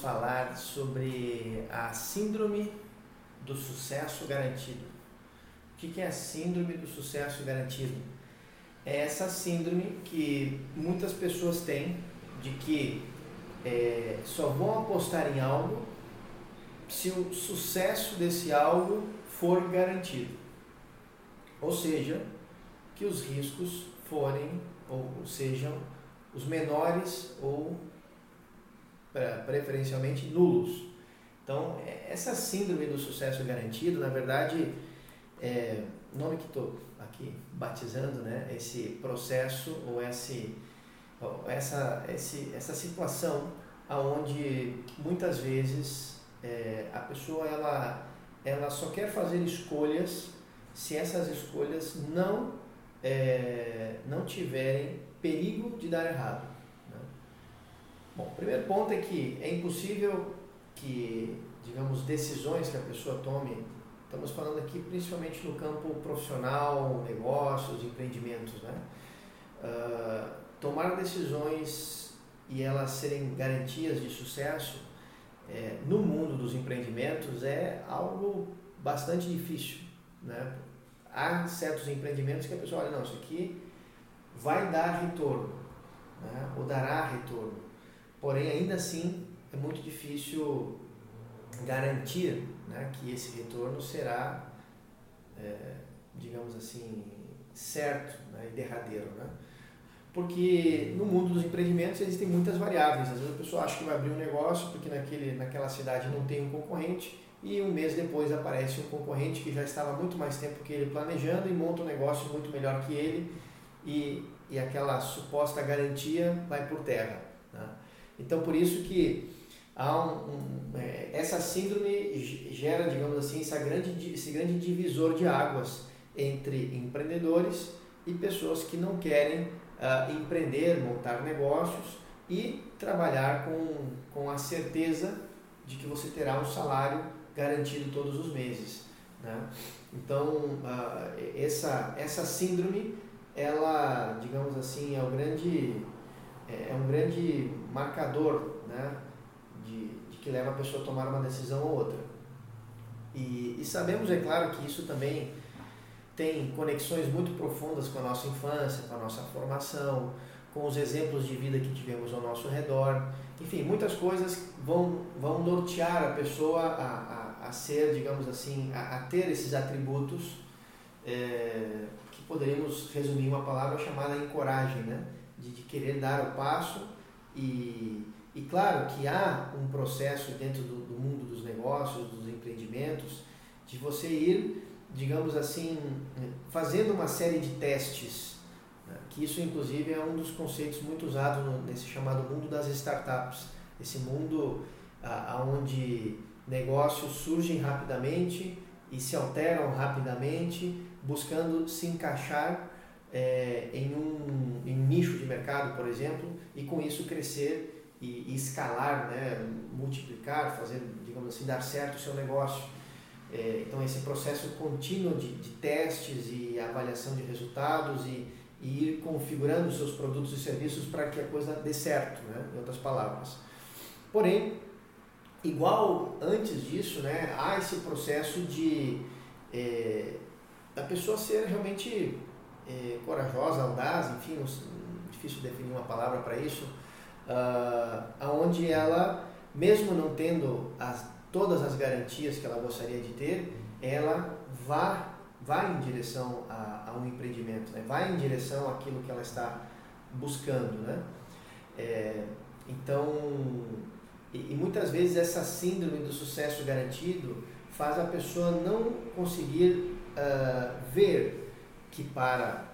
falar sobre a síndrome do sucesso garantido. O que é a síndrome do sucesso garantido? É essa síndrome que muitas pessoas têm de que é, só vão apostar em algo se o sucesso desse algo for garantido. Ou seja, que os riscos forem ou sejam os menores ou preferencialmente nulos. Então, é, essa síndrome do sucesso garantido, na verdade, é nome que estou aqui batizando, né? Esse processo ou esse, essa, esse, essa situação aonde muitas vezes é, a pessoa ela, ela só quer fazer escolhas se essas escolhas não, é, não tiverem perigo de dar errado. Bom, o primeiro ponto é que é impossível que, digamos, decisões que a pessoa tome, estamos falando aqui principalmente no campo profissional, negócios, empreendimentos, né? Uh, tomar decisões e elas serem garantias de sucesso é, no mundo dos empreendimentos é algo bastante difícil, né? Há certos empreendimentos que a pessoa olha, não, isso aqui vai dar retorno, né? ou dará retorno. Porém, ainda assim, é muito difícil garantir né, que esse retorno será, é, digamos assim, certo né, e derradeiro. Né? Porque no mundo dos empreendimentos existem muitas variáveis. Às vezes a pessoa acha que vai abrir um negócio porque naquele, naquela cidade não tem um concorrente e um mês depois aparece um concorrente que já estava muito mais tempo que ele planejando e monta um negócio muito melhor que ele e, e aquela suposta garantia vai por terra. Então, por isso que há um, um é, essa síndrome gera, digamos assim, essa grande, esse grande divisor de águas entre empreendedores e pessoas que não querem uh, empreender, montar negócios e trabalhar com, com a certeza de que você terá um salário garantido todos os meses. Né? Então, uh, essa, essa síndrome ela, digamos assim, é um grande, é, é um grande marcador né, de, de que leva a pessoa a tomar uma decisão ou outra. E, e sabemos, é claro, que isso também tem conexões muito profundas com a nossa infância, com a nossa formação, com os exemplos de vida que tivemos ao nosso redor. Enfim, muitas coisas vão, vão nortear a pessoa a, a, a ser, digamos assim, a, a ter esses atributos é, poderíamos resumir uma palavra chamada encoragem, né? De, de querer dar o passo e, e claro que há um processo dentro do, do, mundo dos negócios, dos empreendimentos, de você ir, digamos assim, fazendo uma série de testes, né? que isso inclusive é um dos conceitos muito usados nesse chamado mundo das startups, esse mundo aonde negócios surgem rapidamente e se alteram rapidamente buscando se encaixar é, em, um, em um nicho de mercado, por exemplo, e com isso crescer e, e escalar, né, multiplicar, fazer, digamos assim, dar certo o seu negócio. É, então, esse processo contínuo de, de, testes e avaliação de resultados e, e ir configurando seus produtos e serviços para que a coisa dê certo, né, em outras palavras. Porém, igual antes disso, né, há esse processo de é, pessoa ser realmente é, corajosa, audaz, enfim, difícil definir uma palavra para isso, uh, aonde ela, mesmo não tendo as, todas as garantias que ela gostaria de ter, ela vá, vá em direção a, a um empreendimento, né? vai em direção àquilo que ela está buscando. Né? É, então, e, e muitas vezes essa síndrome do sucesso garantido faz a pessoa não conseguir uh, ver que para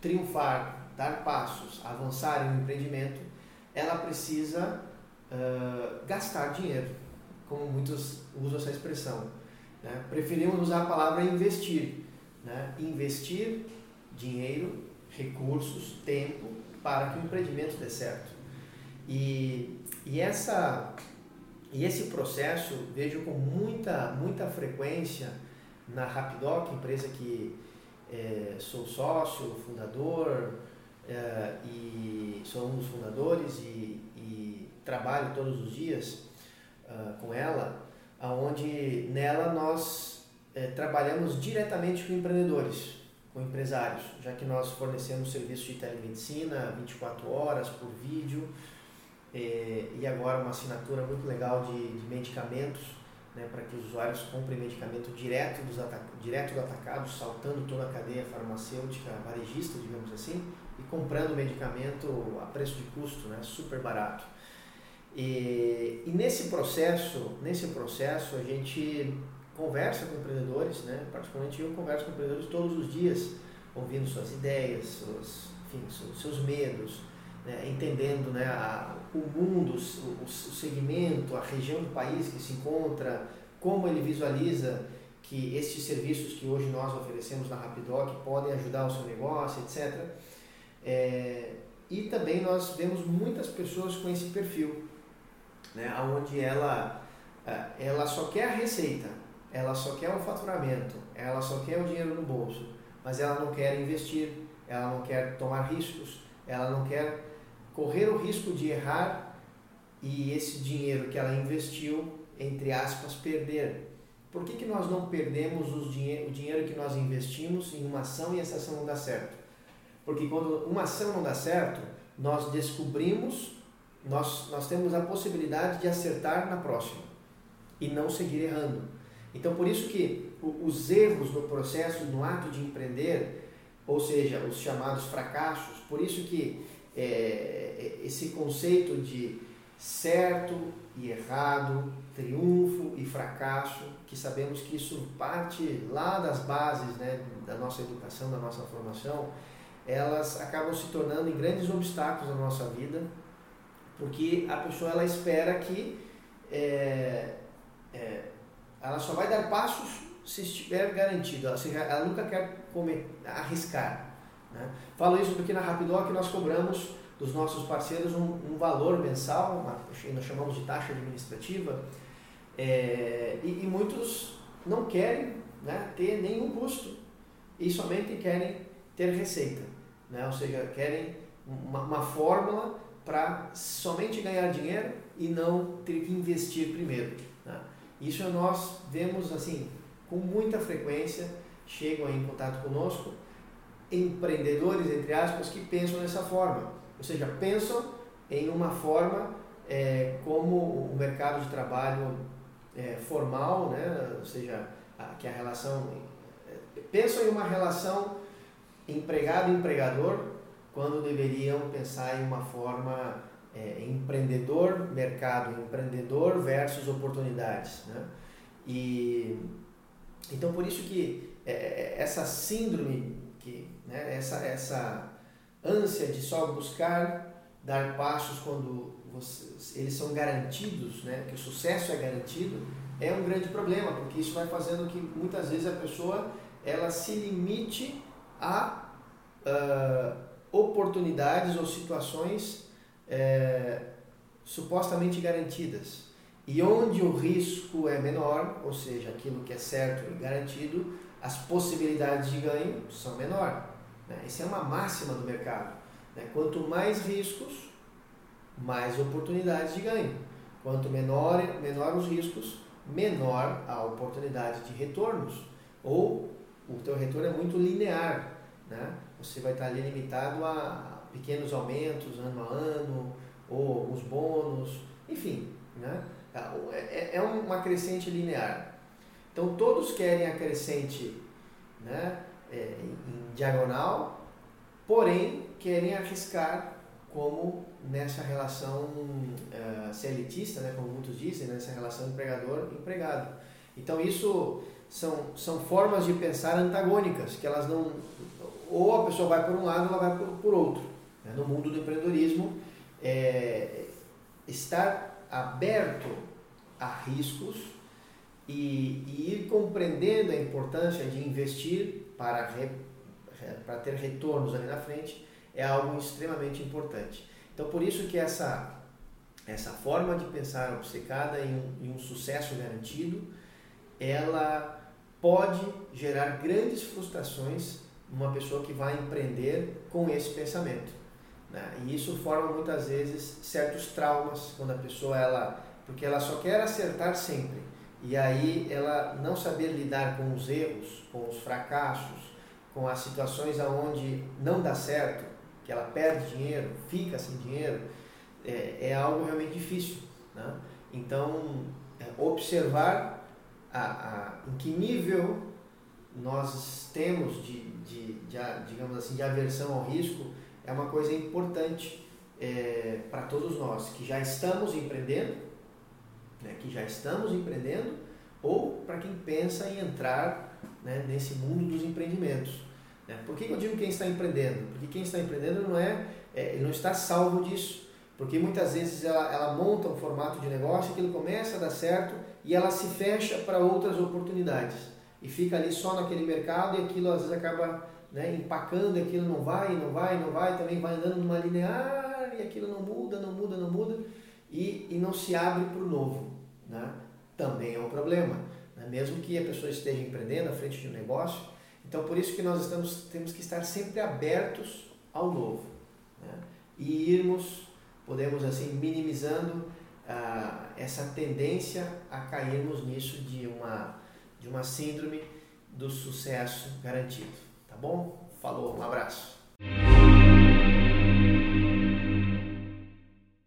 triunfar, dar passos, avançar em um empreendimento, ela precisa uh, gastar dinheiro, como muitos usam essa expressão. Né? Preferimos usar a palavra investir. Né? Investir dinheiro, recursos, tempo para que o empreendimento dê certo. E, e, essa, e esse processo vejo com muita, muita frequência na Rapidoc, empresa que é, sou sócio, fundador é, e sou um dos fundadores e, e, trabalho todos os dias, uh, com ela, aonde nela nós eh, trabalhamos diretamente com empreendedores, com empresários, já que nós fornecemos serviço de telemedicina 24 horas por vídeo eh, e agora uma assinatura muito legal de, de medicamentos né, para que os usuários comprem medicamento direto, dos direto do atacado, saltando toda a cadeia farmacêutica varejista, digamos assim, e comprando medicamento a preço de custo, né, super barato. E, e nesse processo, nesse processo a gente conversa com empreendedores, né? particularmente eu converso com empreendedores todos os dias, ouvindo suas ideias, suas, enfim, seus medos, né? entendendo né, a, o mundo, o, o segmento, a região do país que se encontra, como ele visualiza que estes serviços que hoje nós oferecemos na Rapidoc podem ajudar o seu negócio, etc. É, e também nós vemos muitas pessoas com esse perfil, né, onde ela, ela só quer a receita, ela só quer o faturamento, ela só quer o dinheiro no bolso, mas ela não quer investir, ela não quer tomar riscos, ela não quer correr o risco de errar e esse dinheiro que ela investiu, entre aspas, perder. Por que, que nós não perdemos os dinhe o dinheiro que nós investimos em uma ação e essa ação não dá certo? Porque quando uma ação não dá certo, nós descobrimos nós, nós temos a possibilidade de acertar na próxima e não seguir errando. Então, por isso que os erros no processo, no ato de empreender, ou seja, os chamados fracassos, por isso que é, é esse conceito de certo e errado, triunfo e fracasso, que sabemos que isso parte lá das bases né, da nossa educação, da nossa formação, elas acabam se tornando em grandes obstáculos na nossa vida porque a pessoa ela espera que é, é, ela só vai dar passos se estiver garantido, seja, ela nunca quer comer, arriscar. Né? Falo isso porque na Rapidoc nós cobramos dos nossos parceiros um, um valor mensal, uma, nós chamamos de taxa administrativa, é, e, e, muitos não querem né, ter nenhum custo e somente querem ter receita, né? ou seja, querem uma, uma fórmula para somente ganhar dinheiro e não ter que investir primeiro. Né? Isso nós vemos assim com muita frequência, chegam em contato conosco empreendedores, entre aspas, que pensam dessa forma. Ou seja, pensam em uma forma é, como o mercado de trabalho é, formal, né? ou seja, a, que a relação. É, pensam em uma relação empregado-empregador quando deveriam pensar em uma forma é, empreendedor mercado, empreendedor versus oportunidades, né? E então por isso que é, é, essa síndrome, né, essa, essa ânsia de só buscar dar passos quando você, eles são garantidos, né, que o sucesso é garantido, é um grande problema, porque isso vai fazendo que muitas vezes a pessoa ela se limite a uh, oportunidades ou situações é, supostamente garantidas. E onde o risco é menor, ou seja, aquilo que é certo e garantido, as possibilidades de ganho são menor. Né? Essa é uma máxima do mercado. Né? Quanto mais riscos, mais oportunidades de ganho. Quanto menor, menor os riscos, menor a oportunidade de retornos. Ou o teu retorno é muito linear. Né? você vai estar ali limitado a pequenos aumentos ano a ano, ou alguns bônus, enfim, né? É, é, é uma crescente linear. Então todos querem a crescente né, é, em diagonal, porém querem arriscar como nessa relação uh, elitista, né, como muitos dizem, nessa relação empregador-empregado. Então isso são, são formas de pensar antagônicas, que elas não, ou a pessoa vai por um lado ela vai por, por outro. Né? No mundo do empreendedorismo, é, estar aberto a riscos e, e, ir compreendendo a importância de investir para, re, para ter retornos ali na frente é algo extremamente importante. Então, por isso que essa, essa forma de pensar obcecada em um, em um sucesso garantido, ela pode gerar grandes frustrações uma pessoa que vai empreender com esse pensamento. Né? E isso forma muitas vezes certos traumas quando a pessoa ela porque ela só quer acertar sempre. E aí ela não saber lidar com os erros, com os fracassos, com as situações aonde não dá certo, que ela perde dinheiro, fica sem dinheiro, é, é algo realmente difícil. Né? Então, é, observar a, a, em que nível nós temos de, de, de, digamos assim, de aversão ao risco é uma coisa importante é, para todos nós que já estamos empreendendo, né, que já estamos empreendendo, ou para quem pensa em entrar né, nesse mundo dos empreendimentos. Né? Por que eu digo quem está empreendendo? Porque quem está empreendendo não é, é não está salvo disso. Porque muitas vezes ela, ela monta um formato de negócio, aquilo começa a dar certo e ela se fecha para outras oportunidades. E fica ali só naquele mercado e aquilo às vezes acaba né, empacando, aquilo não vai, não vai, não vai, também vai andando numa linear e aquilo não muda, não muda, não muda e, e não se abre para o novo. Né? Também é um problema. Né? Mesmo que a pessoa esteja empreendendo à frente de um negócio. Então por isso que nós estamos, temos que estar sempre abertos ao novo. Né? E irmos podemos assim minimizando ah, essa tendência a cairmos nisso de uma de uma síndrome do sucesso garantido, tá bom? Falou, um abraço.